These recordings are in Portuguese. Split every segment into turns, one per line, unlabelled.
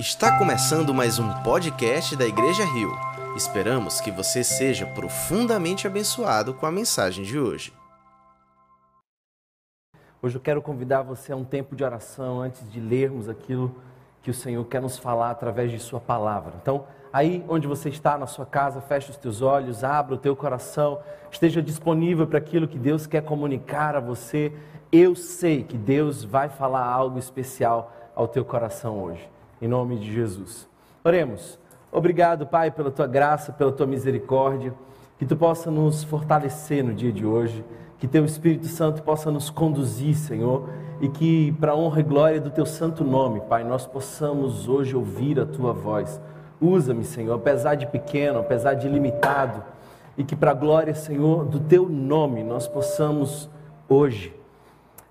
Está começando mais um podcast da Igreja Rio. Esperamos que você seja profundamente abençoado com a mensagem de hoje.
Hoje eu quero convidar você a um tempo de oração antes de lermos aquilo que o Senhor quer nos falar através de Sua palavra. Então, aí onde você está na sua casa, feche os teus olhos, abra o teu coração, esteja disponível para aquilo que Deus quer comunicar a você. Eu sei que Deus vai falar algo especial ao teu coração hoje em nome de Jesus. Oremos. Obrigado, Pai, pela tua graça, pela tua misericórdia, que tu possa nos fortalecer no dia de hoje, que teu Espírito Santo possa nos conduzir, Senhor, e que para honra e glória do teu santo nome, Pai, nós possamos hoje ouvir a tua voz. Usa-me, Senhor, apesar de pequeno, apesar de limitado, e que para a glória, Senhor, do teu nome nós possamos hoje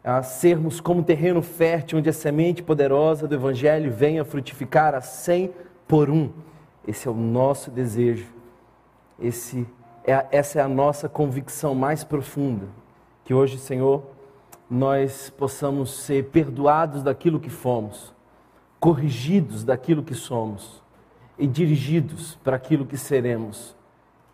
a sermos como terreno fértil, onde a semente poderosa do Evangelho venha frutificar a cem por um. Esse é o nosso desejo, Esse é, essa é a nossa convicção mais profunda. Que hoje, Senhor, nós possamos ser perdoados daquilo que fomos, corrigidos daquilo que somos e dirigidos para aquilo que seremos.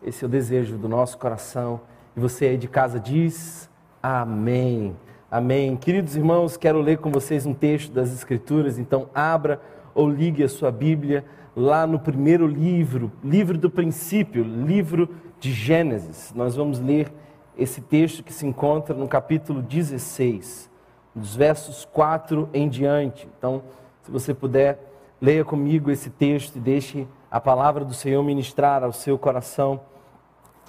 Esse é o desejo do nosso coração. E você aí de casa diz: Amém. Amém. Queridos irmãos, quero ler com vocês um texto das Escrituras, então abra ou ligue a sua Bíblia lá no primeiro livro, livro do princípio, livro de Gênesis. Nós vamos ler esse texto que se encontra no capítulo 16, dos versos 4 em diante. Então, se você puder, leia comigo esse texto e deixe a palavra do Senhor ministrar ao seu coração.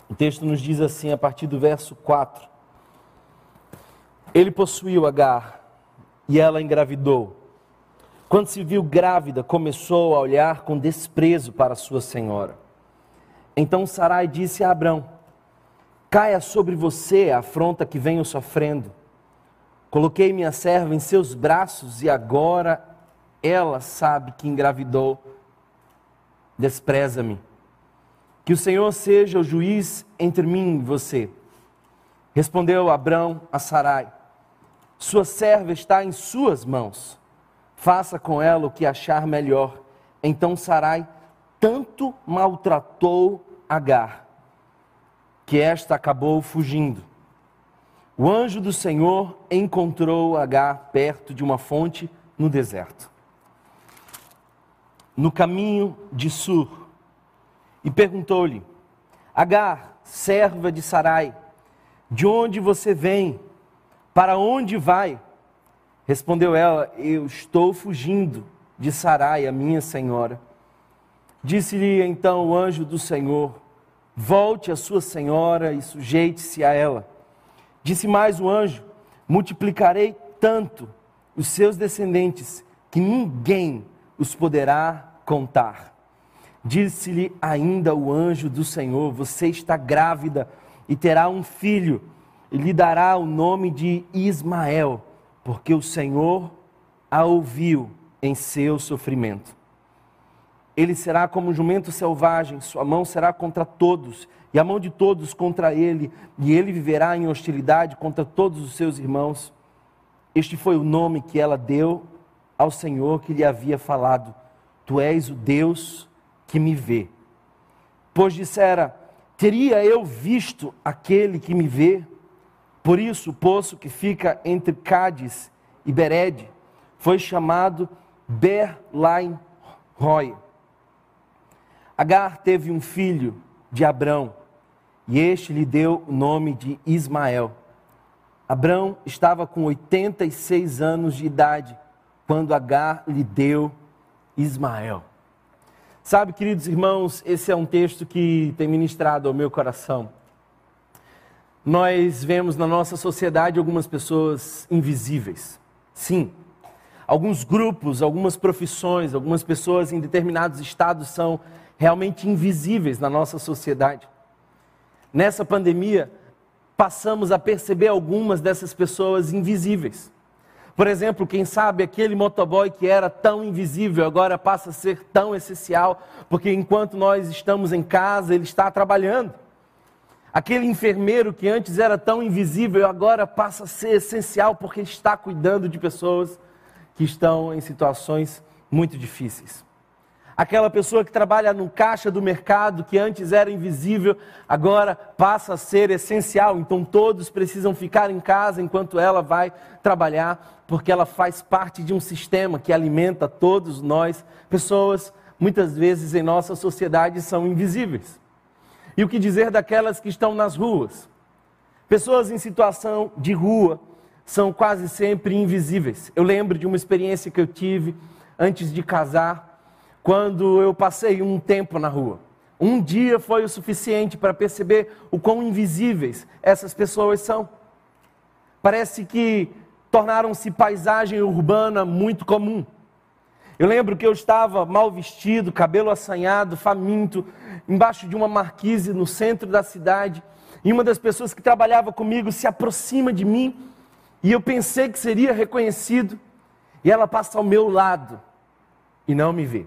O texto nos diz assim, a partir do verso 4. Ele possuiu Agar e ela engravidou. Quando se viu grávida, começou a olhar com desprezo para sua senhora. Então Sarai disse a Abrão: Caia sobre você a afronta que venho sofrendo. Coloquei minha serva em seus braços e agora ela sabe que engravidou. Despreza-me. Que o Senhor seja o juiz entre mim e você. Respondeu Abrão a Sarai: sua serva está em suas mãos. Faça com ela o que achar melhor. Então Sarai tanto maltratou Agar, que esta acabou fugindo. O anjo do Senhor encontrou Agar perto de uma fonte no deserto, no caminho de Sur, e perguntou-lhe: Agar, serva de Sarai, de onde você vem? Para onde vai? Respondeu ela: Eu estou fugindo de Sarai, a minha senhora. Disse-lhe então o anjo do Senhor: Volte a sua senhora e sujeite-se a ela. Disse mais o anjo: Multiplicarei tanto os seus descendentes que ninguém os poderá contar. Disse-lhe ainda o anjo do Senhor: Você está grávida e terá um filho e lhe dará o nome de Ismael, porque o Senhor a ouviu em seu sofrimento. Ele será como um jumento selvagem, sua mão será contra todos, e a mão de todos contra ele, e ele viverá em hostilidade contra todos os seus irmãos. Este foi o nome que ela deu ao Senhor que lhe havia falado: Tu és o Deus que me vê. Pois dissera: Teria eu visto aquele que me vê? Por isso, o poço que fica entre Cádiz e Bered foi chamado Berlaim Roy. Agar teve um filho de Abrão, e este lhe deu o nome de Ismael. Abrão estava com 86 anos de idade quando Agar lhe deu Ismael. Sabe, queridos irmãos, esse é um texto que tem ministrado ao meu coração nós vemos na nossa sociedade algumas pessoas invisíveis. Sim. Alguns grupos, algumas profissões, algumas pessoas em determinados estados são realmente invisíveis na nossa sociedade. Nessa pandemia, passamos a perceber algumas dessas pessoas invisíveis. Por exemplo, quem sabe aquele motoboy que era tão invisível agora passa a ser tão essencial, porque enquanto nós estamos em casa, ele está trabalhando. Aquele enfermeiro que antes era tão invisível agora passa a ser essencial porque está cuidando de pessoas que estão em situações muito difíceis. Aquela pessoa que trabalha no caixa do mercado, que antes era invisível, agora passa a ser essencial. Então todos precisam ficar em casa enquanto ela vai trabalhar, porque ela faz parte de um sistema que alimenta todos nós. Pessoas, muitas vezes em nossa sociedade, são invisíveis. E o que dizer daquelas que estão nas ruas? Pessoas em situação de rua são quase sempre invisíveis. Eu lembro de uma experiência que eu tive antes de casar quando eu passei um tempo na rua. Um dia foi o suficiente para perceber o quão invisíveis essas pessoas são. Parece que tornaram-se paisagem urbana muito comum. Eu lembro que eu estava mal vestido, cabelo assanhado, faminto, embaixo de uma marquise no centro da cidade, e uma das pessoas que trabalhava comigo se aproxima de mim, e eu pensei que seria reconhecido, e ela passa ao meu lado e não me vê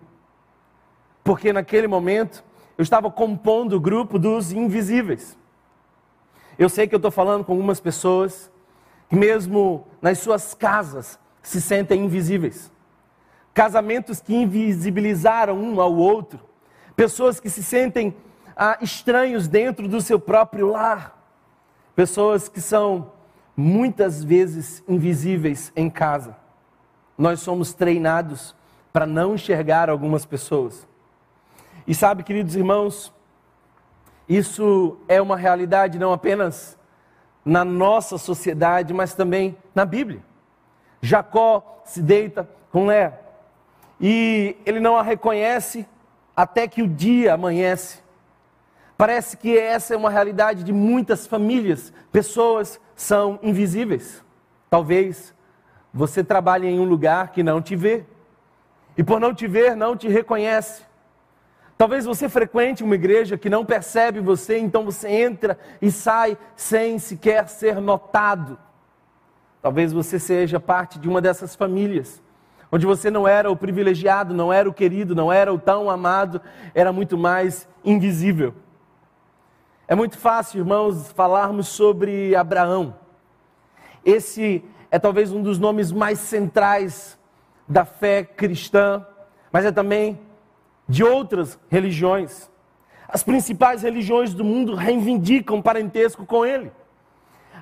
porque naquele momento eu estava compondo o grupo dos invisíveis. Eu sei que eu estou falando com algumas pessoas que, mesmo nas suas casas, se sentem invisíveis. Casamentos que invisibilizaram um ao outro. Pessoas que se sentem ah, estranhos dentro do seu próprio lar. Pessoas que são muitas vezes invisíveis em casa. Nós somos treinados para não enxergar algumas pessoas. E sabe, queridos irmãos, isso é uma realidade não apenas na nossa sociedade, mas também na Bíblia. Jacó se deita com Lé e ele não a reconhece até que o dia amanhece. Parece que essa é uma realidade de muitas famílias. Pessoas são invisíveis. Talvez você trabalhe em um lugar que não te vê. E por não te ver, não te reconhece. Talvez você frequente uma igreja que não percebe você, então você entra e sai sem sequer ser notado. Talvez você seja parte de uma dessas famílias, onde você não era o privilegiado, não era o querido, não era o tão amado, era muito mais invisível. É muito fácil, irmãos, falarmos sobre Abraão. Esse é talvez um dos nomes mais centrais da fé cristã, mas é também de outras religiões. As principais religiões do mundo reivindicam parentesco com ele.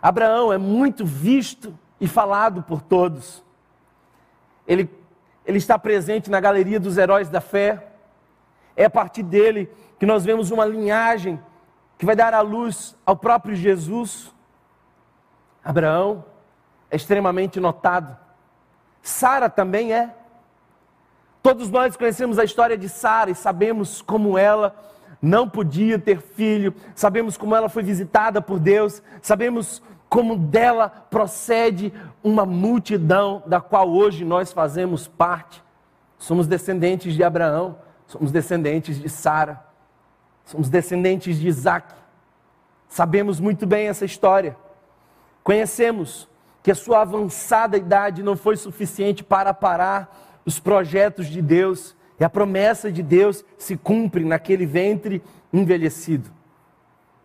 Abraão é muito visto e falado por todos. Ele, ele está presente na galeria dos heróis da fé. É a partir dele que nós vemos uma linhagem que vai dar à luz ao próprio Jesus. Abraão é extremamente notado. Sara também é. Todos nós conhecemos a história de Sara e sabemos como ela não podia ter filho, sabemos como ela foi visitada por Deus, sabemos como dela procede uma multidão da qual hoje nós fazemos parte. Somos descendentes de Abraão, somos descendentes de Sara, somos descendentes de Isaac. Sabemos muito bem essa história. Conhecemos que a sua avançada idade não foi suficiente para parar os projetos de Deus e a promessa de Deus se cumpre naquele ventre envelhecido.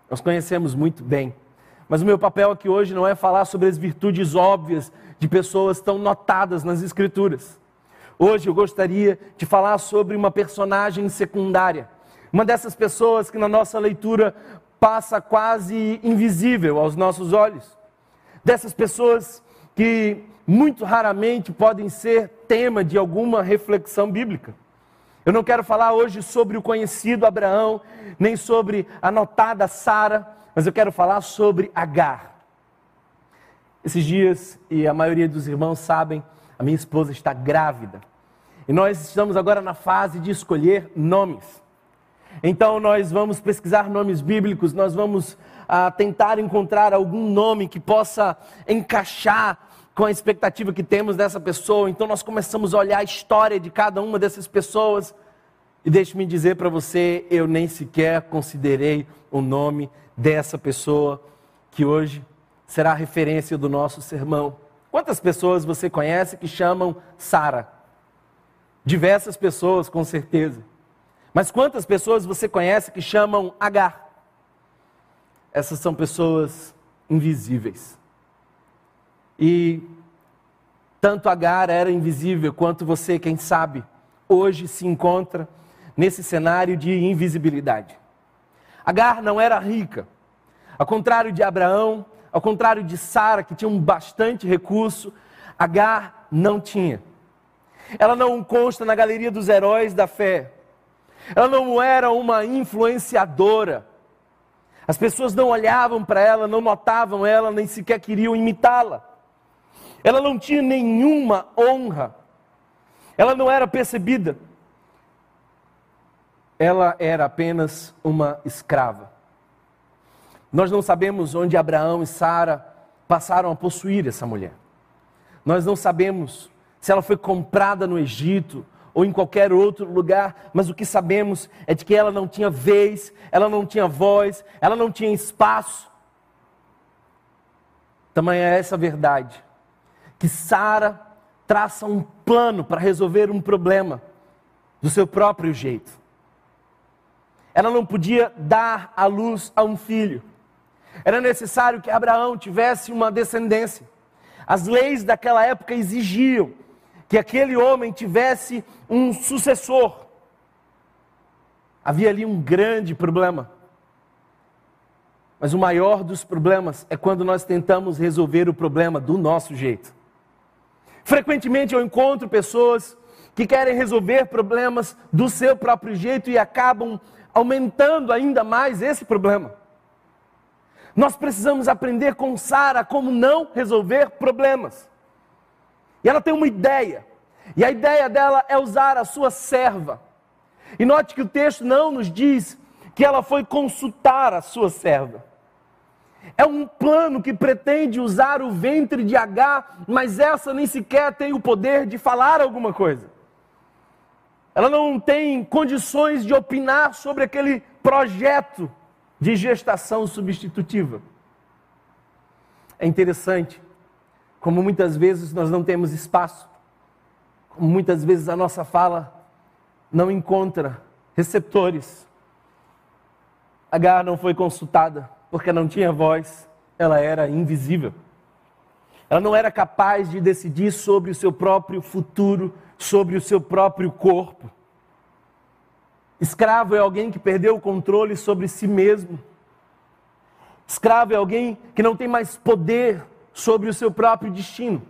Nós conhecemos muito bem. Mas o meu papel aqui hoje não é falar sobre as virtudes óbvias de pessoas tão notadas nas Escrituras. Hoje eu gostaria de falar sobre uma personagem secundária, uma dessas pessoas que na nossa leitura passa quase invisível aos nossos olhos, dessas pessoas que muito raramente podem ser tema de alguma reflexão bíblica. Eu não quero falar hoje sobre o conhecido Abraão, nem sobre a notada Sara, mas eu quero falar sobre Agar. Esses dias, e a maioria dos irmãos sabem, a minha esposa está grávida. E nós estamos agora na fase de escolher nomes. Então nós vamos pesquisar nomes bíblicos, nós vamos ah, tentar encontrar algum nome que possa encaixar com a expectativa que temos dessa pessoa, então nós começamos a olhar a história de cada uma dessas pessoas. E deixe-me dizer para você, eu nem sequer considerei o nome dessa pessoa que hoje será a referência do nosso sermão. Quantas pessoas você conhece que chamam Sara? Diversas pessoas, com certeza. Mas quantas pessoas você conhece que chamam Agar? Essas são pessoas invisíveis. E tanto Agar era invisível, quanto você, quem sabe, hoje se encontra nesse cenário de invisibilidade. Agar não era rica. Ao contrário de Abraão, ao contrário de Sara, que tinha um bastante recurso, Agar não tinha. Ela não consta na galeria dos heróis da fé. Ela não era uma influenciadora. As pessoas não olhavam para ela, não notavam ela, nem sequer queriam imitá-la. Ela não tinha nenhuma honra. Ela não era percebida. Ela era apenas uma escrava. Nós não sabemos onde Abraão e Sara passaram a possuir essa mulher. Nós não sabemos se ela foi comprada no Egito ou em qualquer outro lugar, mas o que sabemos é de que ela não tinha vez, ela não tinha voz, ela não tinha espaço. Também é essa verdade que Sara traça um plano para resolver um problema do seu próprio jeito. Ela não podia dar à luz a um filho. Era necessário que Abraão tivesse uma descendência. As leis daquela época exigiam que aquele homem tivesse um sucessor. Havia ali um grande problema. Mas o maior dos problemas é quando nós tentamos resolver o problema do nosso jeito. Frequentemente eu encontro pessoas que querem resolver problemas do seu próprio jeito e acabam aumentando ainda mais esse problema. Nós precisamos aprender com Sara como não resolver problemas. E ela tem uma ideia. E a ideia dela é usar a sua serva. E note que o texto não nos diz que ela foi consultar a sua serva. É um plano que pretende usar o ventre de H, mas essa nem sequer tem o poder de falar alguma coisa. Ela não tem condições de opinar sobre aquele projeto de gestação substitutiva. É interessante como muitas vezes nós não temos espaço, como muitas vezes a nossa fala não encontra receptores. Agar não foi consultada porque não tinha voz, ela era invisível. Ela não era capaz de decidir sobre o seu próprio futuro, sobre o seu próprio corpo. Escravo é alguém que perdeu o controle sobre si mesmo. Escravo é alguém que não tem mais poder sobre o seu próprio destino.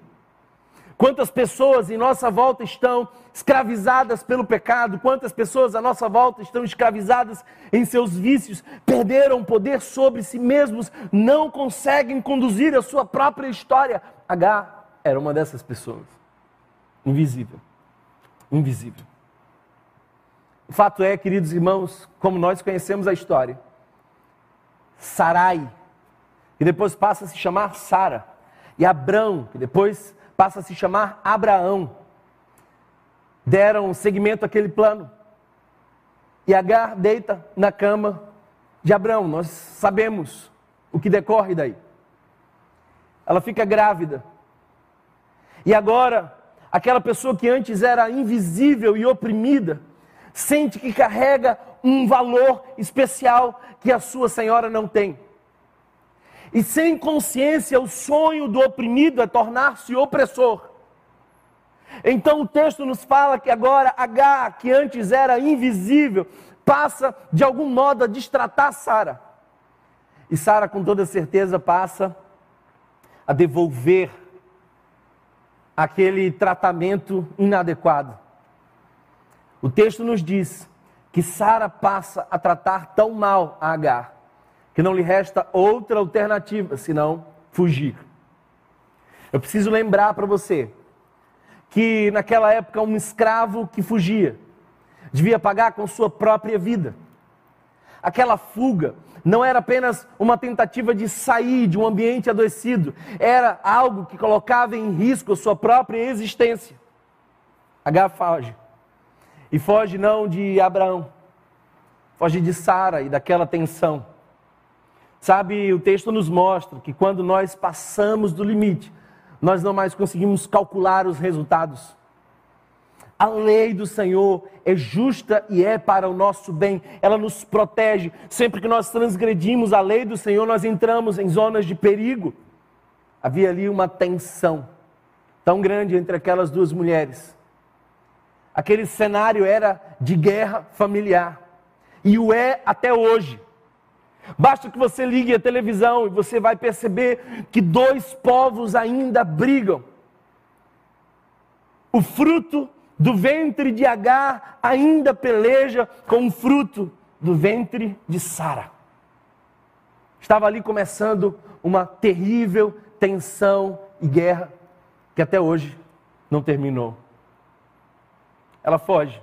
Quantas pessoas em nossa volta estão escravizadas pelo pecado? Quantas pessoas à nossa volta estão escravizadas em seus vícios? Perderam poder sobre si mesmos, não conseguem conduzir a sua própria história. H era uma dessas pessoas. Invisível. Invisível. O fato é, queridos irmãos, como nós conhecemos a história, Sarai, que depois passa a se chamar Sara, e Abrão, que depois passa a se chamar Abraão, deram seguimento àquele plano. E Agar deita na cama de Abraão, nós sabemos o que decorre daí. Ela fica grávida. E agora, aquela pessoa que antes era invisível e oprimida, sente que carrega um valor especial que a sua senhora não tem. E sem consciência, o sonho do oprimido é tornar-se opressor. Então o texto nos fala que agora H, que antes era invisível, passa de algum modo a destratar Sara. E Sara, com toda certeza, passa a devolver aquele tratamento inadequado. O texto nos diz que Sara passa a tratar tão mal a Agar, que não lhe resta outra alternativa senão fugir. Eu preciso lembrar para você que naquela época um escravo que fugia devia pagar com sua própria vida. Aquela fuga não era apenas uma tentativa de sair de um ambiente adoecido, era algo que colocava em risco a sua própria existência. Agar foge. E foge não de Abraão, foge de Sara e daquela tensão. Sabe, o texto nos mostra que quando nós passamos do limite, nós não mais conseguimos calcular os resultados. A lei do Senhor é justa e é para o nosso bem. Ela nos protege. Sempre que nós transgredimos a lei do Senhor, nós entramos em zonas de perigo. Havia ali uma tensão tão grande entre aquelas duas mulheres. Aquele cenário era de guerra familiar. E o é até hoje. Basta que você ligue a televisão e você vai perceber que dois povos ainda brigam. O fruto do ventre de Agar ainda peleja com o fruto do ventre de Sara. Estava ali começando uma terrível tensão e guerra que até hoje não terminou. Ela foge.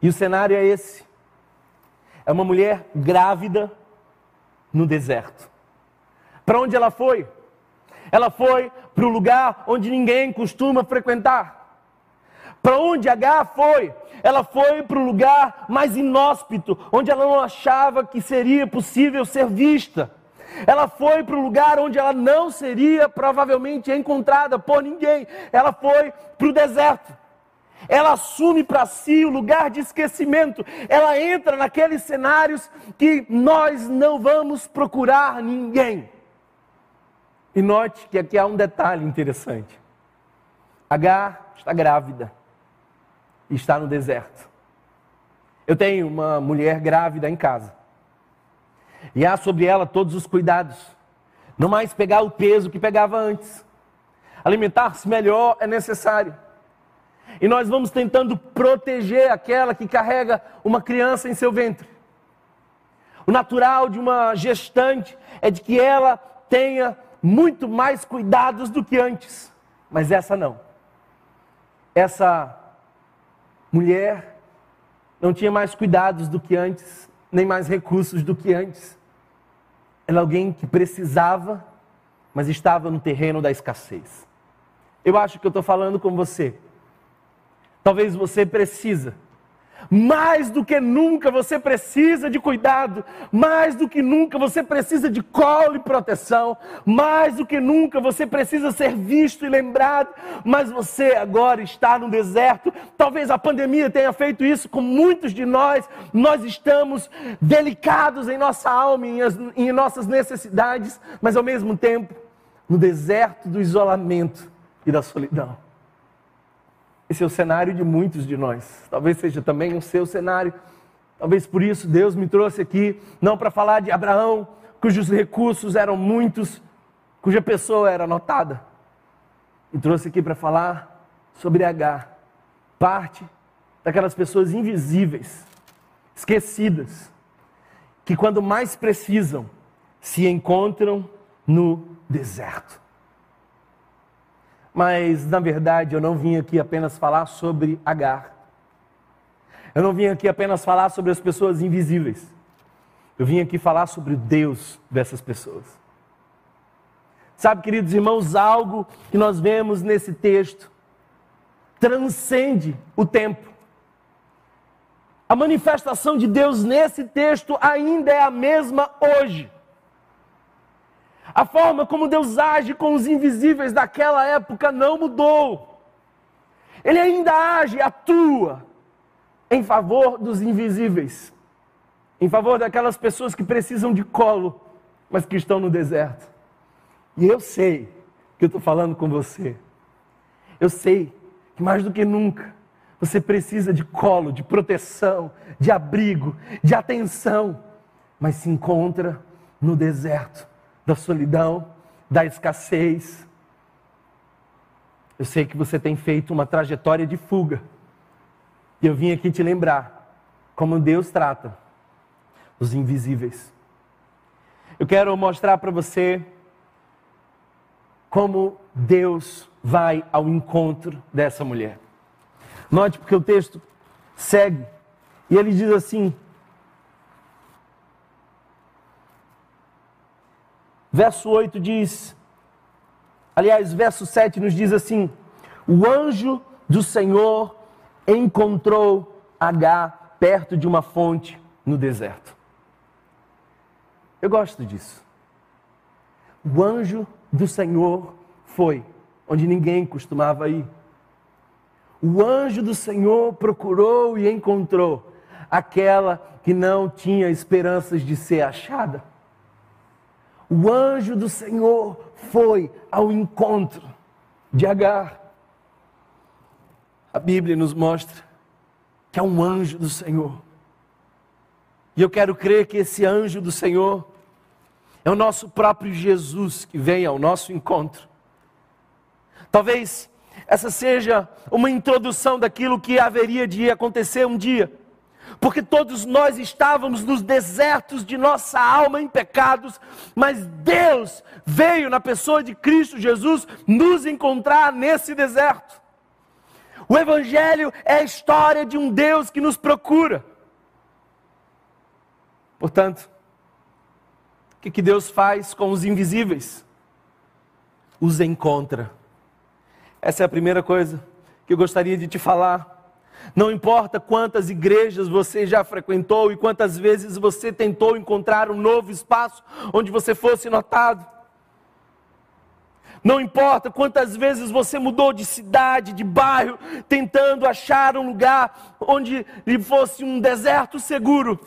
E o cenário é esse: é uma mulher grávida no deserto. Para onde ela foi? Ela foi para o lugar onde ninguém costuma frequentar. Para onde H foi? Ela foi para o lugar mais inóspito, onde ela não achava que seria possível ser vista. Ela foi para o lugar onde ela não seria provavelmente encontrada por ninguém. Ela foi para o deserto. Ela assume para si o lugar de esquecimento. Ela entra naqueles cenários que nós não vamos procurar ninguém. E note que aqui há um detalhe interessante. H está grávida e está no deserto. Eu tenho uma mulher grávida em casa. E há sobre ela todos os cuidados. Não mais pegar o peso que pegava antes. Alimentar-se melhor é necessário. E nós vamos tentando proteger aquela que carrega uma criança em seu ventre. O natural de uma gestante é de que ela tenha muito mais cuidados do que antes. Mas essa não. Essa mulher não tinha mais cuidados do que antes, nem mais recursos do que antes. Era alguém que precisava, mas estava no terreno da escassez. Eu acho que eu estou falando com você. Talvez você precisa mais do que nunca você precisa de cuidado, mais do que nunca você precisa de colo e proteção, mais do que nunca você precisa ser visto e lembrado, mas você agora está no deserto. Talvez a pandemia tenha feito isso com muitos de nós. Nós estamos delicados em nossa alma, as, em nossas necessidades, mas ao mesmo tempo no deserto do isolamento e da solidão. Esse é o cenário de muitos de nós. Talvez seja também o seu cenário. Talvez por isso Deus me trouxe aqui, não para falar de Abraão, cujos recursos eram muitos, cuja pessoa era notada. Me trouxe aqui para falar sobre H, parte daquelas pessoas invisíveis, esquecidas, que quando mais precisam, se encontram no deserto. Mas, na verdade, eu não vim aqui apenas falar sobre Agar. Eu não vim aqui apenas falar sobre as pessoas invisíveis. Eu vim aqui falar sobre o Deus dessas pessoas. Sabe, queridos irmãos, algo que nós vemos nesse texto transcende o tempo. A manifestação de Deus nesse texto ainda é a mesma hoje. A forma como Deus age com os invisíveis daquela época não mudou. Ele ainda age, atua em favor dos invisíveis, em favor daquelas pessoas que precisam de colo, mas que estão no deserto. E eu sei que eu estou falando com você. Eu sei que mais do que nunca você precisa de colo, de proteção, de abrigo, de atenção, mas se encontra no deserto da solidão, da escassez. Eu sei que você tem feito uma trajetória de fuga. E eu vim aqui te lembrar como Deus trata os invisíveis. Eu quero mostrar para você como Deus vai ao encontro dessa mulher. Note porque o texto segue e ele diz assim: Verso 8 diz, aliás, verso 7 nos diz assim: O anjo do Senhor encontrou H perto de uma fonte no deserto. Eu gosto disso. O anjo do Senhor foi onde ninguém costumava ir. O anjo do Senhor procurou e encontrou aquela que não tinha esperanças de ser achada o anjo do Senhor foi ao encontro de Agar. A Bíblia nos mostra que é um anjo do Senhor. E eu quero crer que esse anjo do Senhor é o nosso próprio Jesus que vem ao nosso encontro. Talvez essa seja uma introdução daquilo que haveria de acontecer um dia porque todos nós estávamos nos desertos de nossa alma em pecados, mas Deus veio na pessoa de Cristo Jesus nos encontrar nesse deserto. O Evangelho é a história de um Deus que nos procura. Portanto, o que, que Deus faz com os invisíveis? Os encontra. Essa é a primeira coisa que eu gostaria de te falar não importa quantas igrejas você já frequentou e quantas vezes você tentou encontrar um novo espaço onde você fosse notado. Não importa quantas vezes você mudou de cidade, de bairro, tentando achar um lugar onde lhe fosse um deserto seguro.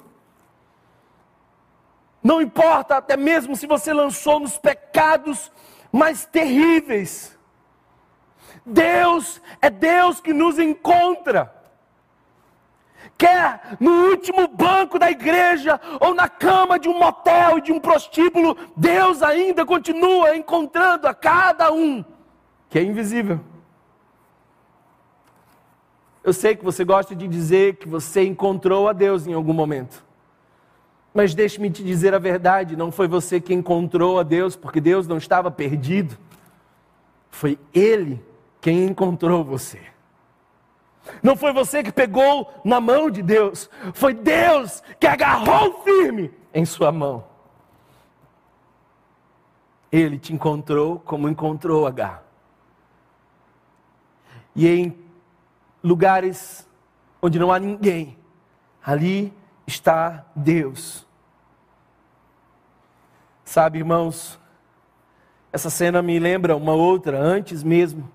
Não importa até mesmo se você lançou nos pecados mais terríveis. Deus é Deus que nos encontra quer no último banco da igreja ou na cama de um motel e de um prostíbulo, Deus ainda continua encontrando a cada um que é invisível. Eu sei que você gosta de dizer que você encontrou a Deus em algum momento. Mas deixe-me te dizer a verdade: não foi você que encontrou a Deus, porque Deus não estava perdido. Foi Ele quem encontrou você. Não foi você que pegou na mão de Deus, foi Deus que agarrou firme em sua mão. Ele te encontrou como encontrou H. E em lugares onde não há ninguém, ali está Deus. Sabe, irmãos, essa cena me lembra uma outra, antes mesmo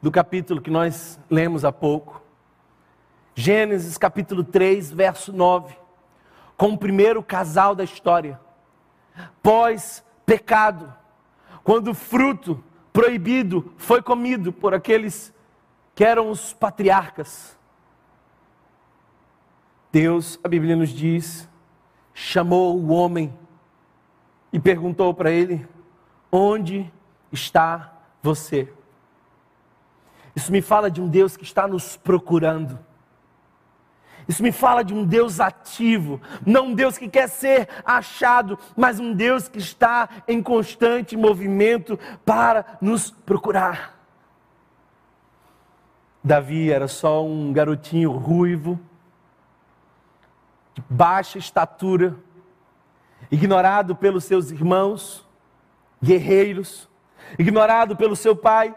do capítulo que nós lemos há pouco. Gênesis capítulo 3, verso 9. Com o primeiro casal da história. Pós pecado, quando o fruto proibido foi comido por aqueles que eram os patriarcas. Deus, a Bíblia nos diz, chamou o homem e perguntou para ele: Onde está você? Isso me fala de um Deus que está nos procurando. Isso me fala de um Deus ativo, não um Deus que quer ser achado, mas um Deus que está em constante movimento para nos procurar. Davi era só um garotinho ruivo, de baixa estatura, ignorado pelos seus irmãos, guerreiros, ignorado pelo seu pai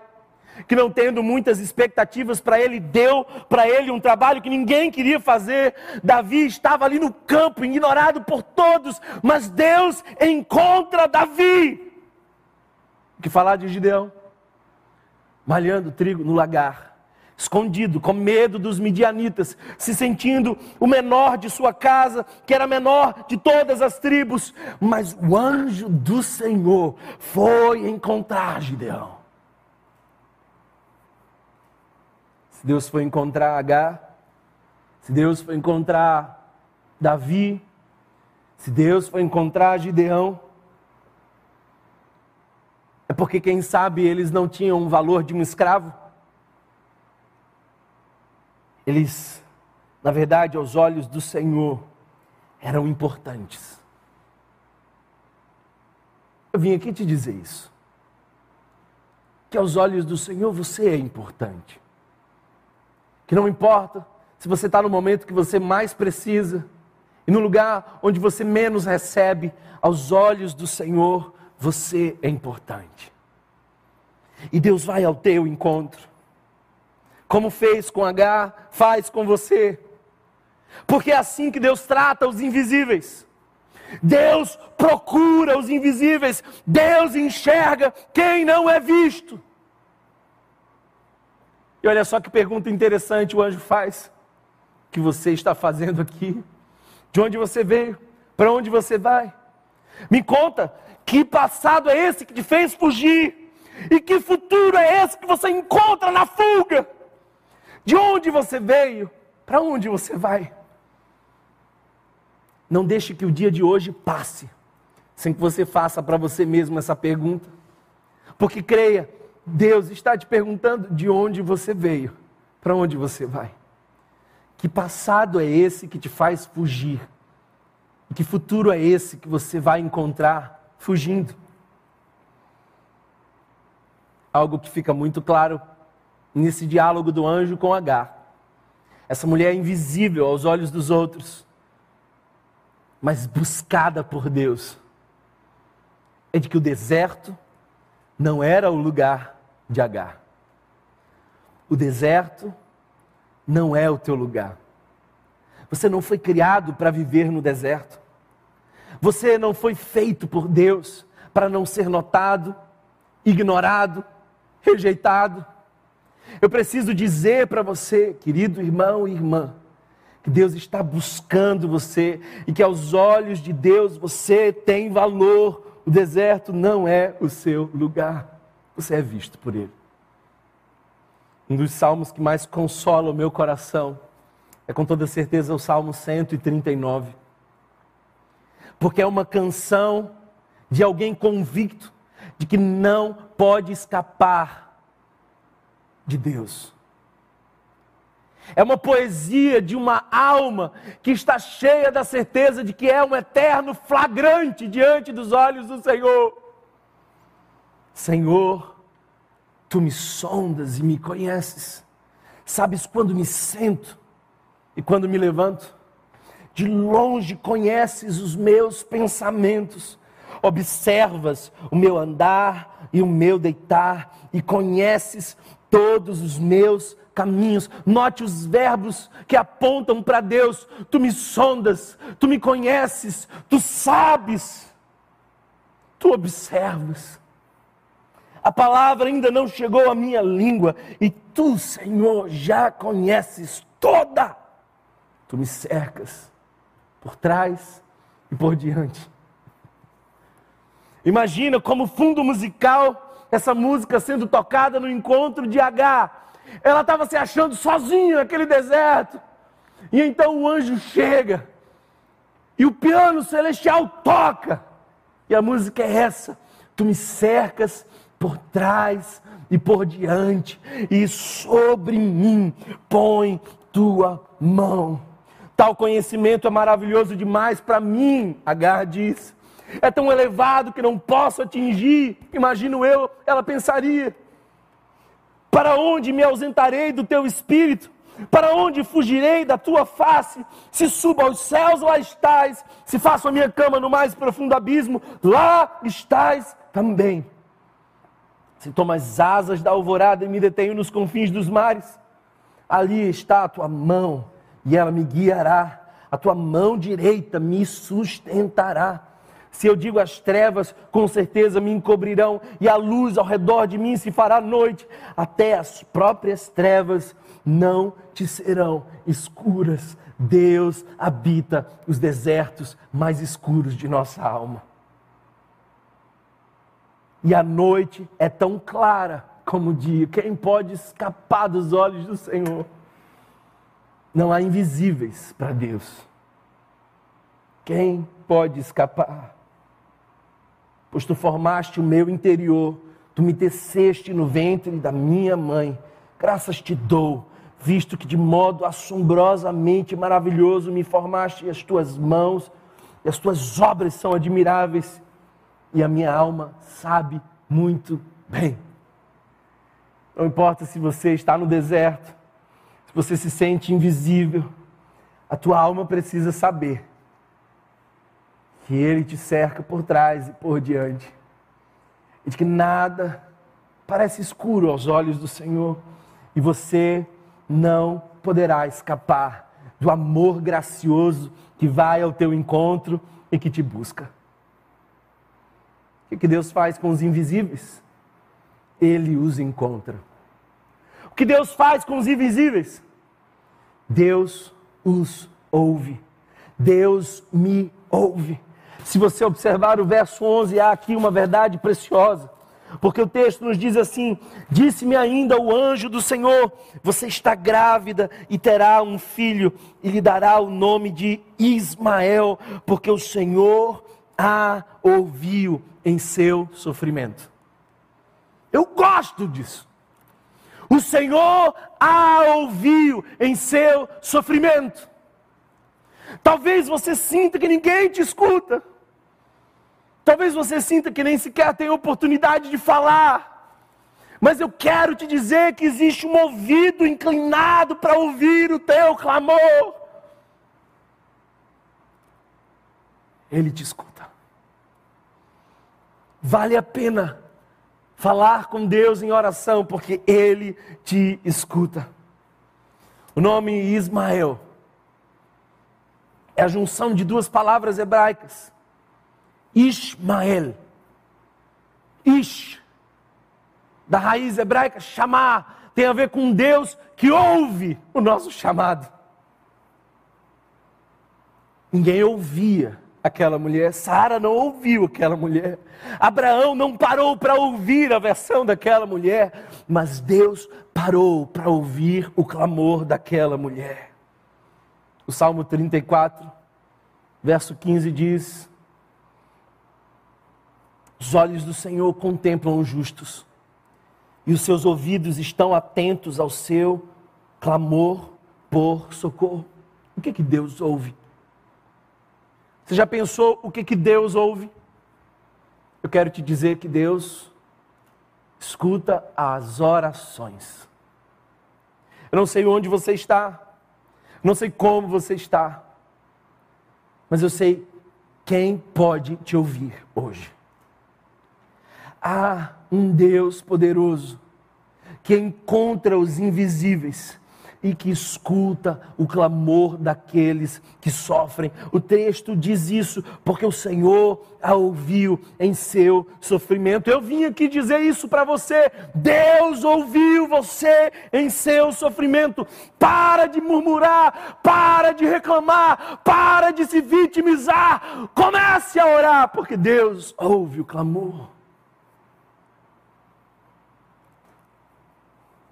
que não tendo muitas expectativas para ele, deu para ele um trabalho que ninguém queria fazer. Davi estava ali no campo, ignorado por todos, mas Deus encontra Davi. O que falar de Gideão? Malhando trigo no lagar, escondido, com medo dos midianitas, se sentindo o menor de sua casa, que era menor de todas as tribos, mas o anjo do Senhor foi encontrar Gideão. Se Deus foi encontrar Agar, se Deus foi encontrar Davi, se Deus foi encontrar Gideão, é porque, quem sabe, eles não tinham o valor de um escravo. Eles, na verdade, aos olhos do Senhor, eram importantes. Eu vim aqui te dizer isso. Que aos olhos do Senhor você é importante que não importa se você está no momento que você mais precisa e no lugar onde você menos recebe, aos olhos do Senhor, você é importante. E Deus vai ao teu encontro. Como fez com H, faz com você. Porque é assim que Deus trata os invisíveis. Deus procura os invisíveis. Deus enxerga quem não é visto. E olha só que pergunta interessante o anjo faz. O que você está fazendo aqui? De onde você veio? Para onde você vai? Me conta, que passado é esse que te fez fugir? E que futuro é esse que você encontra na fuga? De onde você veio? Para onde você vai? Não deixe que o dia de hoje passe sem que você faça para você mesmo essa pergunta. Porque creia, Deus está te perguntando de onde você veio, para onde você vai. Que passado é esse que te faz fugir? E que futuro é esse que você vai encontrar fugindo? Algo que fica muito claro nesse diálogo do anjo com Agar. Essa mulher é invisível aos olhos dos outros, mas buscada por Deus. É de que o deserto não era o lugar de Agar. O deserto não é o teu lugar. Você não foi criado para viver no deserto. Você não foi feito por Deus para não ser notado, ignorado, rejeitado. Eu preciso dizer para você, querido irmão e irmã, que Deus está buscando você e que aos olhos de Deus você tem valor. O deserto não é o seu lugar. Você é visto por Ele. Um dos salmos que mais consola o meu coração é com toda certeza o Salmo 139. Porque é uma canção de alguém convicto de que não pode escapar de Deus. É uma poesia de uma alma que está cheia da certeza de que é um eterno flagrante diante dos olhos do Senhor. Senhor, tu me sondas e me conheces. Sabes quando me sento e quando me levanto. De longe conheces os meus pensamentos observas o meu andar e o meu deitar, e conheces todos os meus caminhos. Note os verbos que apontam para Deus. Tu me sondas, tu me conheces, tu sabes, tu observas. A palavra ainda não chegou à minha língua, e tu, Senhor, já conheces toda. Tu me cercas por trás e por diante. Imagina como fundo musical essa música sendo tocada no encontro de H. Ela estava se achando sozinha naquele deserto. E então o anjo chega. E o piano celestial toca. E a música é essa: Tu me cercas por trás e por diante, e sobre mim põe tua mão. Tal conhecimento é maravilhoso demais para mim, Agar diz é tão elevado que não posso atingir. Imagino eu, ela pensaria: Para onde me ausentarei do teu espírito? Para onde fugirei da tua face? Se subo aos céus, lá estás. Se faço a minha cama no mais profundo abismo, lá estás também. Se tomo as asas da alvorada e me detenho nos confins dos mares, ali está a tua mão e ela me guiará. A tua mão direita me sustentará. Se eu digo as trevas, com certeza me encobrirão, e a luz ao redor de mim se fará noite, até as próprias trevas não te serão escuras. Deus habita os desertos mais escuros de nossa alma. E a noite é tão clara como o dia. Quem pode escapar dos olhos do Senhor? Não há invisíveis para Deus. Quem pode escapar? pois tu formaste o meu interior, tu me teceste no ventre da minha mãe. Graças te dou, visto que de modo assombrosamente maravilhoso me formaste as tuas mãos, e as tuas obras são admiráveis, e a minha alma sabe muito bem. Não importa se você está no deserto, se você se sente invisível, a tua alma precisa saber que Ele te cerca por trás e por diante, e de que nada parece escuro aos olhos do Senhor, e você não poderá escapar do amor gracioso que vai ao teu encontro e que te busca. O que Deus faz com os invisíveis? Ele os encontra. O que Deus faz com os invisíveis? Deus os ouve. Deus me ouve. Se você observar o verso 11, há aqui uma verdade preciosa. Porque o texto nos diz assim: Disse-me ainda o anjo do Senhor: Você está grávida e terá um filho, e lhe dará o nome de Ismael, porque o Senhor a ouviu em seu sofrimento. Eu gosto disso. O Senhor a ouviu em seu sofrimento. Talvez você sinta que ninguém te escuta. Talvez você sinta que nem sequer tem oportunidade de falar. Mas eu quero te dizer que existe um ouvido inclinado para ouvir o teu clamor. Ele te escuta. Vale a pena falar com Deus em oração, porque Ele te escuta. O nome Ismael é a junção de duas palavras hebraicas. Ismael. Ish, da raiz hebraica, chamar, tem a ver com Deus que ouve o nosso chamado. Ninguém ouvia aquela mulher, Sara não ouviu aquela mulher, Abraão não parou para ouvir a versão daquela mulher, mas Deus parou para ouvir o clamor daquela mulher. O Salmo 34, verso 15 diz: Os olhos do Senhor contemplam os justos, e os seus ouvidos estão atentos ao seu clamor por socorro. O que, que Deus ouve? Você já pensou o que, que Deus ouve? Eu quero te dizer que Deus escuta as orações. Eu não sei onde você está, não sei como você está, mas eu sei quem pode te ouvir hoje. Há um Deus poderoso que encontra os invisíveis e que escuta o clamor daqueles que sofrem. O texto diz isso porque o Senhor a ouviu em seu sofrimento. Eu vim aqui dizer isso para você. Deus ouviu você em seu sofrimento. Para de murmurar, para de reclamar, para de se vitimizar. Comece a orar, porque Deus ouve o clamor.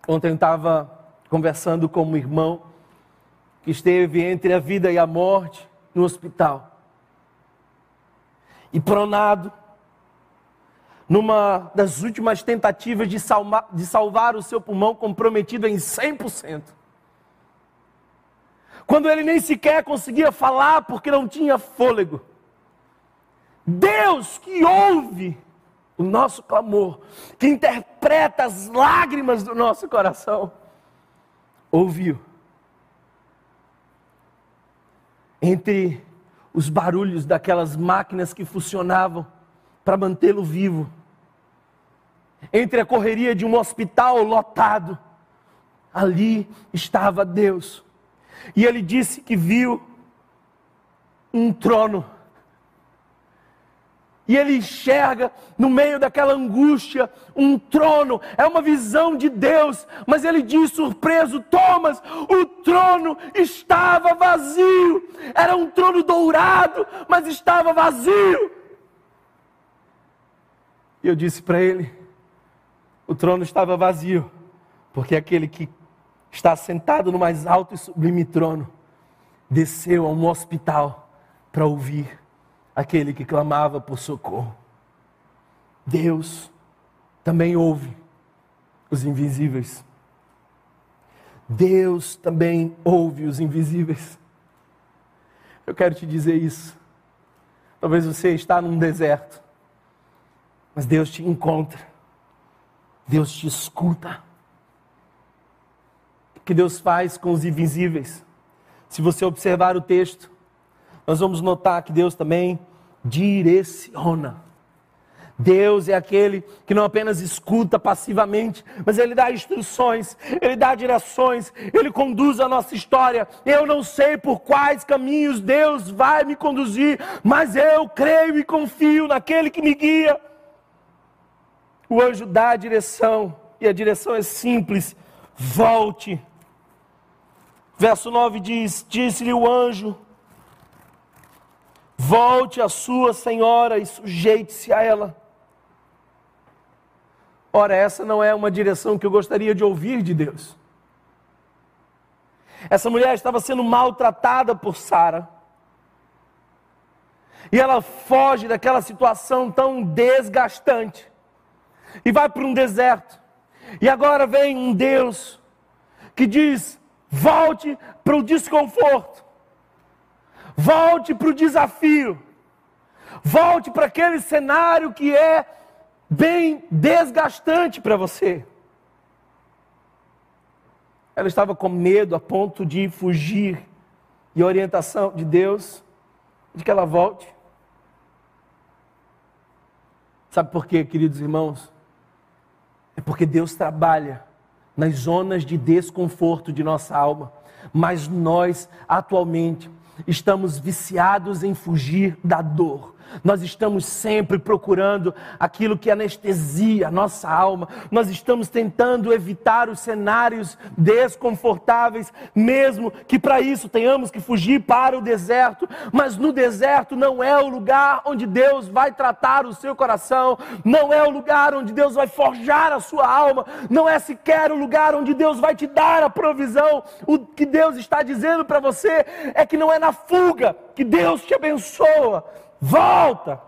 Ontem estava conversando com um irmão que esteve entre a vida e a morte no hospital. E pronado, numa das últimas tentativas de salvar, de salvar o seu pulmão comprometido em 100%. Quando ele nem sequer conseguia falar porque não tinha fôlego. Deus que ouve o nosso clamor, que interpreta as lágrimas do nosso coração ouviu. Entre os barulhos daquelas máquinas que funcionavam para mantê-lo vivo, entre a correria de um hospital lotado, ali estava Deus. E ele disse que viu um trono e ele enxerga no meio daquela angústia um trono, é uma visão de Deus, mas ele diz surpreso: Thomas, o trono estava vazio, era um trono dourado, mas estava vazio. E eu disse para ele: o trono estava vazio, porque aquele que está sentado no mais alto e sublime trono desceu a um hospital para ouvir aquele que clamava por socorro. Deus também ouve os invisíveis. Deus também ouve os invisíveis. Eu quero te dizer isso. Talvez você está num deserto, mas Deus te encontra. Deus te escuta. O que Deus faz com os invisíveis? Se você observar o texto, nós vamos notar que Deus também direciona. Deus é aquele que não apenas escuta passivamente, mas Ele dá instruções, Ele dá direções, Ele conduz a nossa história. Eu não sei por quais caminhos Deus vai me conduzir, mas eu creio e confio naquele que me guia. O anjo dá a direção, e a direção é simples: volte. Verso 9 diz: Disse-lhe o anjo: Volte à sua senhora e sujeite-se a ela. Ora, essa não é uma direção que eu gostaria de ouvir de Deus. Essa mulher estava sendo maltratada por Sara. E ela foge daquela situação tão desgastante e vai para um deserto. E agora vem um Deus que diz: volte para o desconforto, volte para o desafio, volte para aquele cenário que é bem desgastante para você. Ela estava com medo a ponto de fugir e a orientação de Deus de que ela volte. Sabe por quê, queridos irmãos? É porque Deus trabalha nas zonas de desconforto de nossa alma, mas nós atualmente estamos viciados em fugir da dor. Nós estamos sempre procurando aquilo que anestesia a nossa alma. Nós estamos tentando evitar os cenários desconfortáveis, mesmo que para isso tenhamos que fugir para o deserto. Mas no deserto não é o lugar onde Deus vai tratar o seu coração, não é o lugar onde Deus vai forjar a sua alma, não é sequer o lugar onde Deus vai te dar a provisão. O que Deus está dizendo para você é que não é na fuga que Deus te abençoa Volta!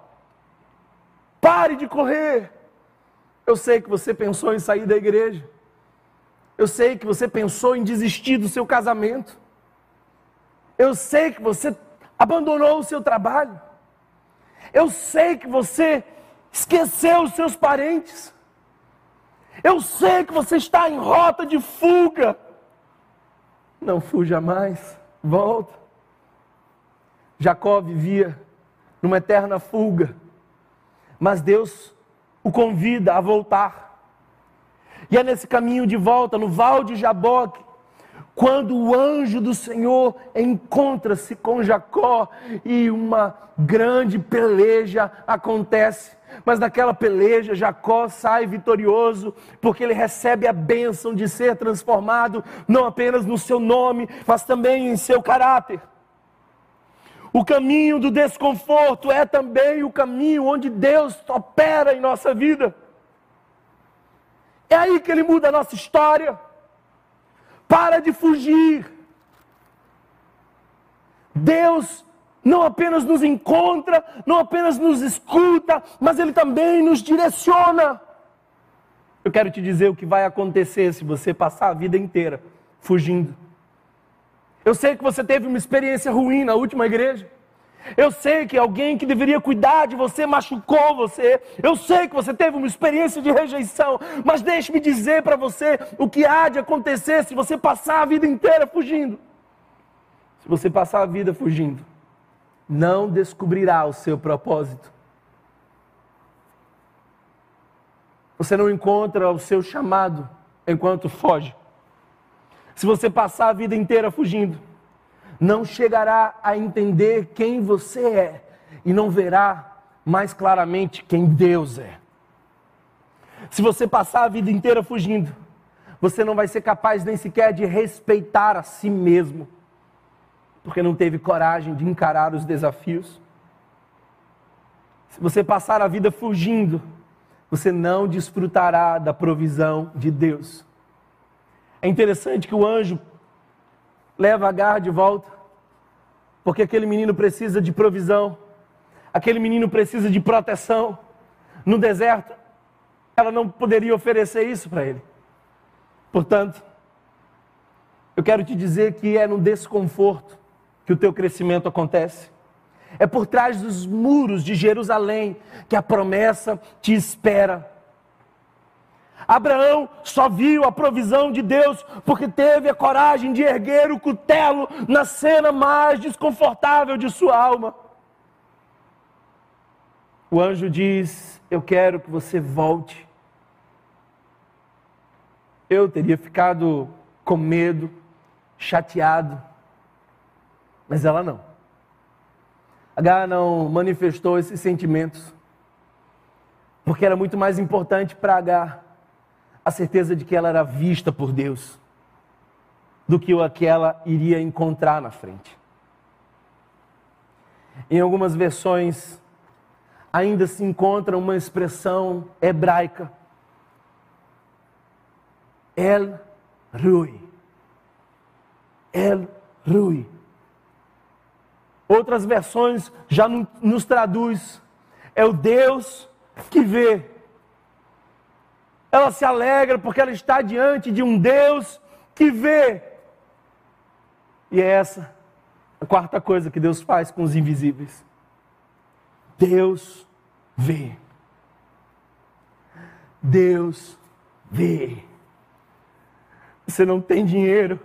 Pare de correr! Eu sei que você pensou em sair da igreja. Eu sei que você pensou em desistir do seu casamento. Eu sei que você abandonou o seu trabalho. Eu sei que você esqueceu os seus parentes. Eu sei que você está em rota de fuga. Não fuja mais, volta. Jacó vivia numa eterna fuga. Mas Deus o convida a voltar. E é nesse caminho de volta, no val de Jaboque, quando o anjo do Senhor encontra-se com Jacó e uma grande peleja acontece. Mas naquela peleja, Jacó sai vitorioso, porque ele recebe a bênção de ser transformado, não apenas no seu nome, mas também em seu caráter. O caminho do desconforto é também o caminho onde Deus opera em nossa vida. É aí que Ele muda a nossa história. Para de fugir. Deus não apenas nos encontra, não apenas nos escuta, mas Ele também nos direciona. Eu quero te dizer o que vai acontecer se você passar a vida inteira fugindo. Eu sei que você teve uma experiência ruim na última igreja. Eu sei que alguém que deveria cuidar de você machucou você. Eu sei que você teve uma experiência de rejeição. Mas deixe-me dizer para você o que há de acontecer se você passar a vida inteira fugindo. Se você passar a vida fugindo, não descobrirá o seu propósito. Você não encontra o seu chamado enquanto foge se você passar a vida inteira fugindo, não chegará a entender quem você é e não verá mais claramente quem Deus é. Se você passar a vida inteira fugindo, você não vai ser capaz nem sequer de respeitar a si mesmo, porque não teve coragem de encarar os desafios. Se você passar a vida fugindo, você não desfrutará da provisão de Deus. É interessante que o anjo leva Agar de volta, porque aquele menino precisa de provisão, aquele menino precisa de proteção. No deserto, ela não poderia oferecer isso para ele. Portanto, eu quero te dizer que é no desconforto que o teu crescimento acontece. É por trás dos muros de Jerusalém que a promessa te espera. Abraão só viu a provisão de Deus porque teve a coragem de erguer o cutelo na cena mais desconfortável de sua alma. O anjo diz: Eu quero que você volte. Eu teria ficado com medo, chateado, mas ela não. H não manifestou esses sentimentos, porque era muito mais importante para H a certeza de que ela era vista por Deus do que o que ela iria encontrar na frente. Em algumas versões, ainda se encontra uma expressão hebraica El Rui. El Rui. Outras versões já nos traduz. É o Deus que vê. Ela se alegra porque ela está diante de um Deus que vê. E é essa a quarta coisa que Deus faz com os invisíveis. Deus vê. Deus vê. Você não tem dinheiro,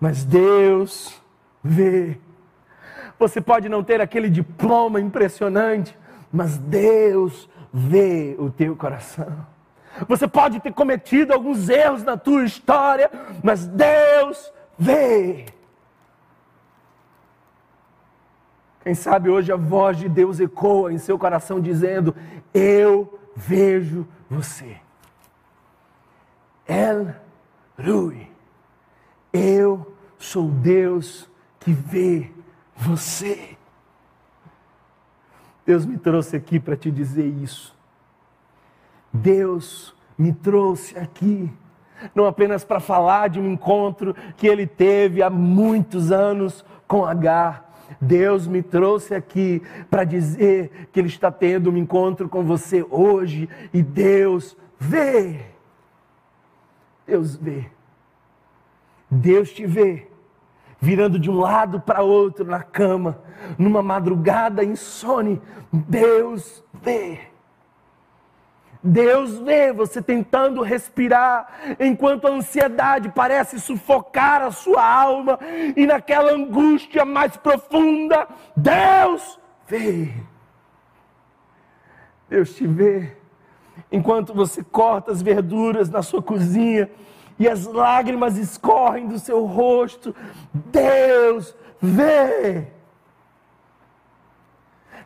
mas Deus vê. Você pode não ter aquele diploma impressionante, mas Deus vê o teu coração. Você pode ter cometido alguns erros na tua história, mas Deus vê. Quem sabe hoje a voz de Deus ecoa em seu coração dizendo: Eu vejo você. El Rui, eu sou Deus que vê você. Deus me trouxe aqui para te dizer isso. Deus me trouxe aqui não apenas para falar de um encontro que ele teve há muitos anos com Agar. Deus me trouxe aqui para dizer que ele está tendo um encontro com você hoje e Deus vê. Deus vê. Deus te vê virando de um lado para outro na cama, numa madrugada insone. Deus vê. Deus vê você tentando respirar, enquanto a ansiedade parece sufocar a sua alma, e naquela angústia mais profunda, Deus vê. Deus te vê, enquanto você corta as verduras na sua cozinha, e as lágrimas escorrem do seu rosto, Deus vê.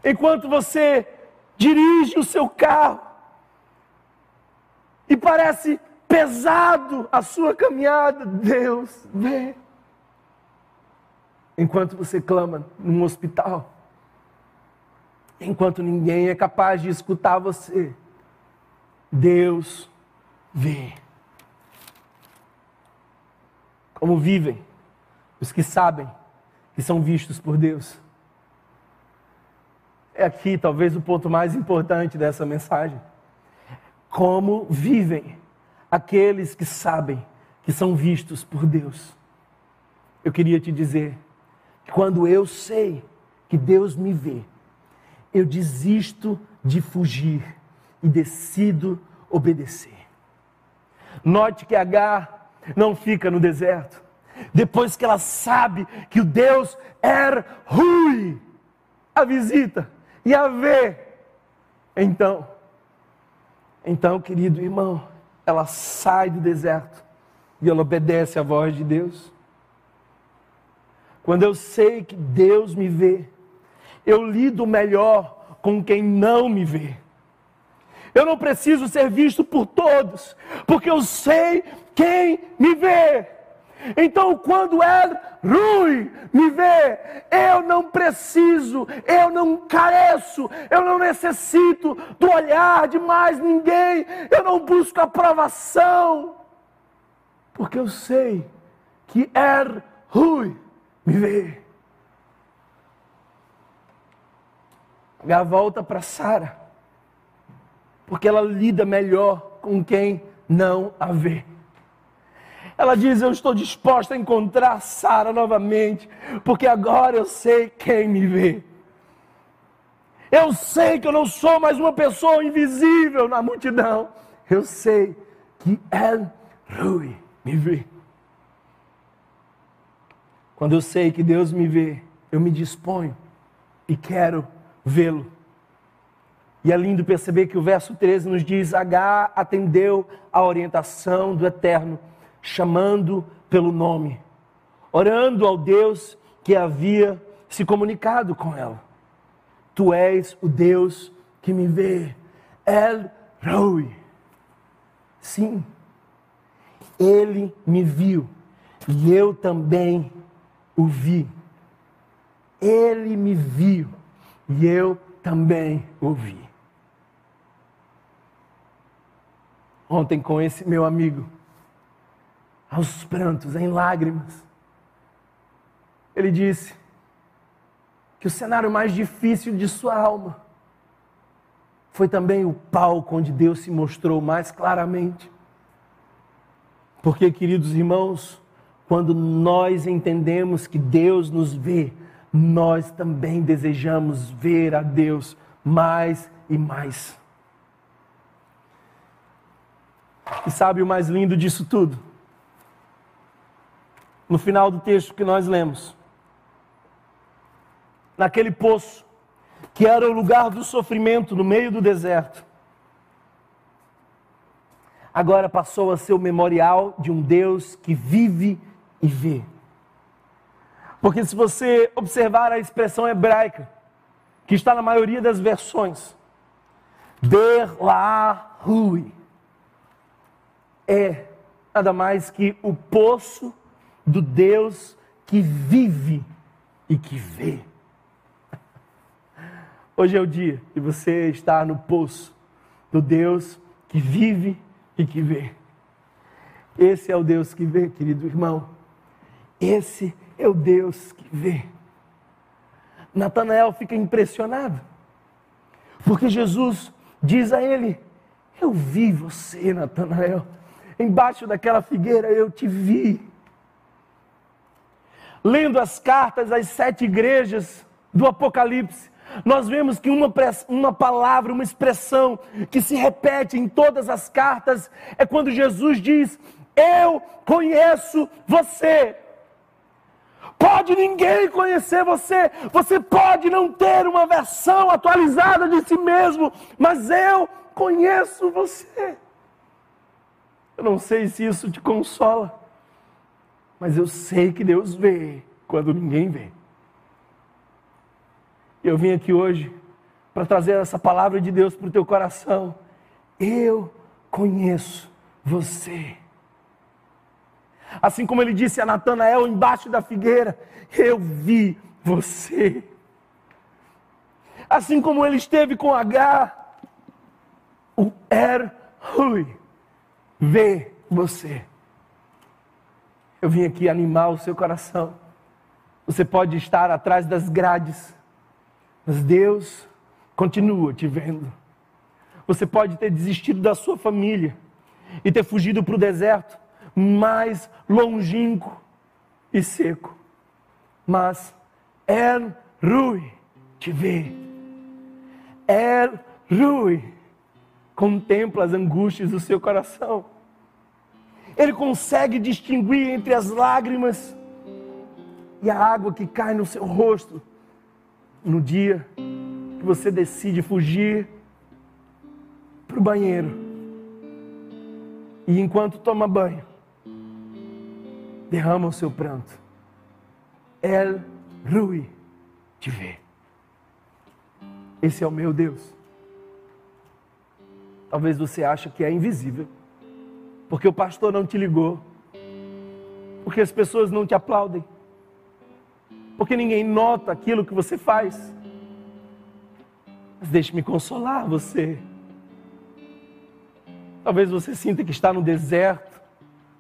Enquanto você dirige o seu carro e parece pesado a sua caminhada, Deus vê. Enquanto você clama num hospital, enquanto ninguém é capaz de escutar você, Deus vê. Como vivem os que sabem que são vistos por Deus. É aqui talvez o ponto mais importante dessa mensagem. Como vivem aqueles que sabem que são vistos por Deus. Eu queria te dizer que quando eu sei que Deus me vê, eu desisto de fugir e decido obedecer. Note que H não fica no deserto. Depois que ela sabe que o Deus é Rui, a visita e a vê. Então, então, querido irmão, ela sai do deserto e ela obedece à voz de Deus. Quando eu sei que Deus me vê, eu lido melhor com quem não me vê. Eu não preciso ser visto por todos, porque eu sei quem me vê. Então, quando é Rui me vê, eu não preciso, eu não careço, eu não necessito do olhar de mais ninguém, eu não busco aprovação, porque eu sei que é Rui me vê. A volta para Sara, porque ela lida melhor com quem não a vê. Ela diz: Eu estou disposta a encontrar Sara novamente, porque agora eu sei quem me vê. Eu sei que eu não sou mais uma pessoa invisível na multidão. Eu sei que El Rui me vê. Quando eu sei que Deus me vê, eu me disponho e quero vê-lo. E é lindo perceber que o verso 13 nos diz: H atendeu a orientação do Eterno chamando pelo nome, orando ao Deus que havia se comunicado com ela. Tu és o Deus que me vê, El Roi. Sim, ele me viu e eu também o vi. Ele me viu e eu também o vi. Ontem, com esse meu amigo, aos prantos, em lágrimas. Ele disse que o cenário mais difícil de sua alma foi também o palco onde Deus se mostrou mais claramente. Porque, queridos irmãos, quando nós entendemos que Deus nos vê, nós também desejamos ver a Deus mais e mais. E sabe o mais lindo disso tudo? No final do texto que nós lemos, naquele poço, que era o lugar do sofrimento no meio do deserto, agora passou a ser o memorial de um Deus que vive e vê. Porque se você observar a expressão hebraica, que está na maioria das versões, Der La Hui, é nada mais que o poço do Deus que vive e que vê. Hoje é o dia que você está no poço do Deus que vive e que vê. Esse é o Deus que vê, querido irmão. Esse é o Deus que vê. Natanael fica impressionado, porque Jesus diz a ele: Eu vi você, Natanael, embaixo daquela figueira eu te vi. Lendo as cartas às sete igrejas do Apocalipse, nós vemos que uma, uma palavra, uma expressão que se repete em todas as cartas é quando Jesus diz: Eu conheço você. Pode ninguém conhecer você, você pode não ter uma versão atualizada de si mesmo, mas eu conheço você. Eu não sei se isso te consola, mas eu sei que Deus vê quando ninguém vê. Eu vim aqui hoje para trazer essa palavra de Deus para o teu coração. Eu conheço você. Assim como ele disse a Natanael embaixo da figueira: Eu vi você. Assim como ele esteve com H, o Er Hui vê você. Eu vim aqui animar o seu coração. Você pode estar atrás das grades, mas Deus continua te vendo. Você pode ter desistido da sua família e ter fugido para o deserto mais longínquo e seco. Mas El Rui te vê. El Rui contempla as angústias do seu coração. Ele consegue distinguir entre as lágrimas e a água que cai no seu rosto no dia que você decide fugir para o banheiro. E enquanto toma banho, derrama o seu pranto. El Rui te vê. Esse é o meu Deus. Talvez você ache que é invisível, porque o pastor não te ligou, porque as pessoas não te aplaudem, porque ninguém nota aquilo que você faz. Mas deixe-me consolar você. Talvez você sinta que está no deserto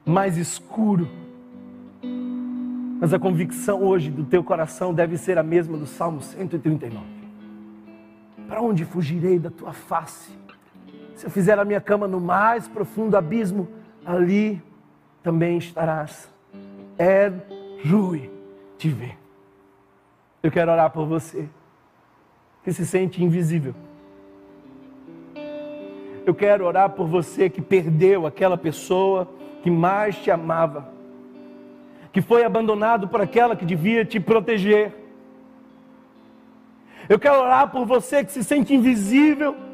mais escuro. Mas a convicção hoje do teu coração deve ser a mesma do Salmo 139. Para onde fugirei da tua face? Se eu fizer a minha cama no mais profundo abismo, ali também estarás. É Rui te ver. Eu quero orar por você que se sente invisível. Eu quero orar por você que perdeu aquela pessoa que mais te amava, que foi abandonado por aquela que devia te proteger. Eu quero orar por você que se sente invisível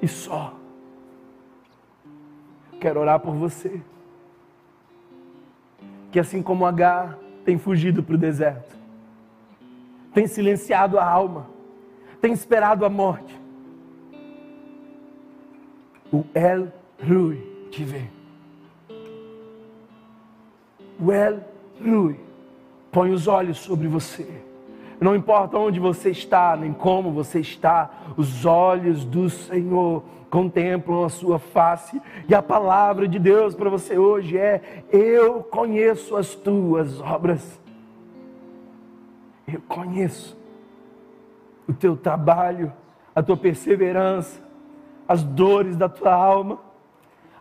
e só. Quero orar por você que assim como H tem fugido para o deserto, tem silenciado a alma, tem esperado a morte. O El Rui te vê. O El Rui põe os olhos sobre você, Não importa onde você está, nem como você está, os olhos do Senhor contemplam a sua face. E a palavra de Deus para você hoje é: Eu conheço as tuas obras. Eu conheço o teu trabalho, a tua perseverança, as dores da tua alma,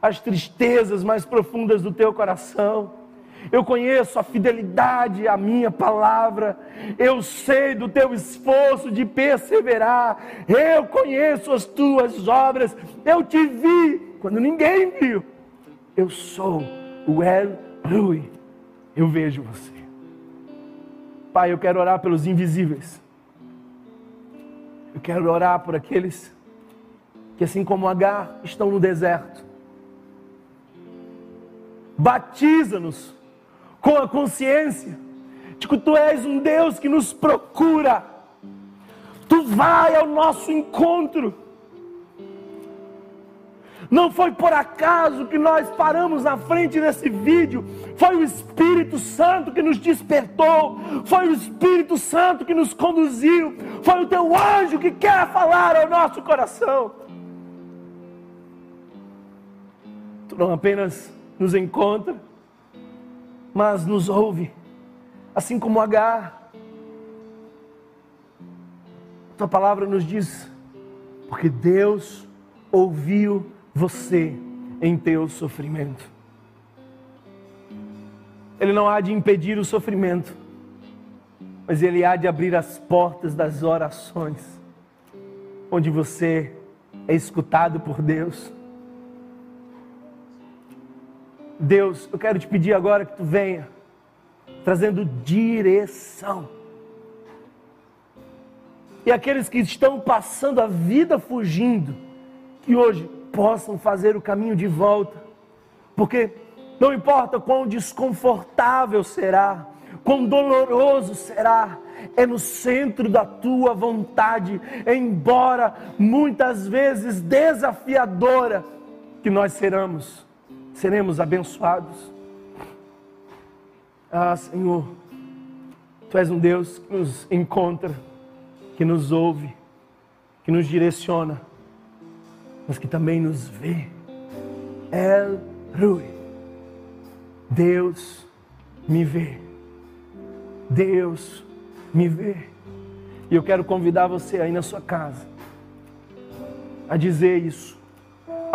as tristezas mais profundas do teu coração eu conheço a fidelidade à minha palavra, eu sei do teu esforço de perseverar, eu conheço as tuas obras, eu te vi quando ninguém viu. Eu sou o El Rui, eu vejo você. Pai, eu quero orar pelos invisíveis, eu quero orar por aqueles que, assim como Agar, estão no deserto. Batiza-nos com a consciência de que tu és um Deus que nos procura. Tu vai ao nosso encontro. Não foi por acaso que nós paramos na frente desse vídeo. Foi o Espírito Santo que nos despertou. Foi o Espírito Santo que nos conduziu. Foi o teu anjo que quer falar ao nosso coração. Tu não apenas nos encontra, mas nos ouve, assim como Agar. Tua palavra nos diz, porque Deus ouviu você em teu sofrimento. Ele não há de impedir o sofrimento, mas ele há de abrir as portas das orações, onde você é escutado por Deus Deus, eu quero te pedir agora que tu venha trazendo direção. E aqueles que estão passando a vida fugindo, que hoje possam fazer o caminho de volta, porque não importa quão desconfortável será, quão doloroso será, é no centro da tua vontade, embora muitas vezes desafiadora, que nós seremos seremos abençoados. Ah, Senhor, Tu és um Deus que nos encontra, que nos ouve, que nos direciona, mas que também nos vê. El Rui, Deus me vê. Deus me vê. E eu quero convidar você aí na sua casa a dizer isso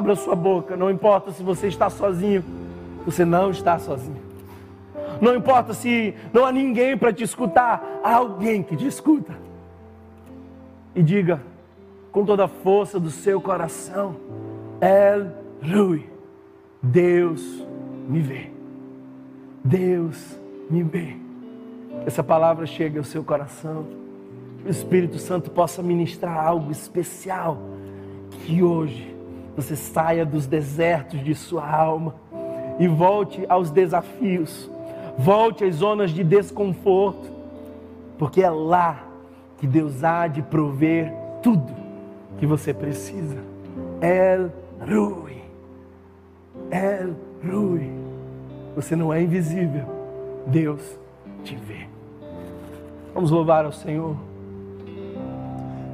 Abra sua boca, não importa se você está sozinho, você não está sozinho. Não importa se não há ninguém para te escutar, há alguém que te escuta. E diga com toda a força do seu coração: El Rui, Deus me vê. Deus me vê. Essa palavra chegue ao seu coração. O Espírito Santo possa ministrar algo especial. Que hoje você saia dos desertos de sua alma e volte aos desafios, volte às zonas de desconforto, porque é lá que Deus há de prover tudo que você precisa. El Rui, El Rui, você não é invisível, Deus te vê. Vamos louvar ao Senhor.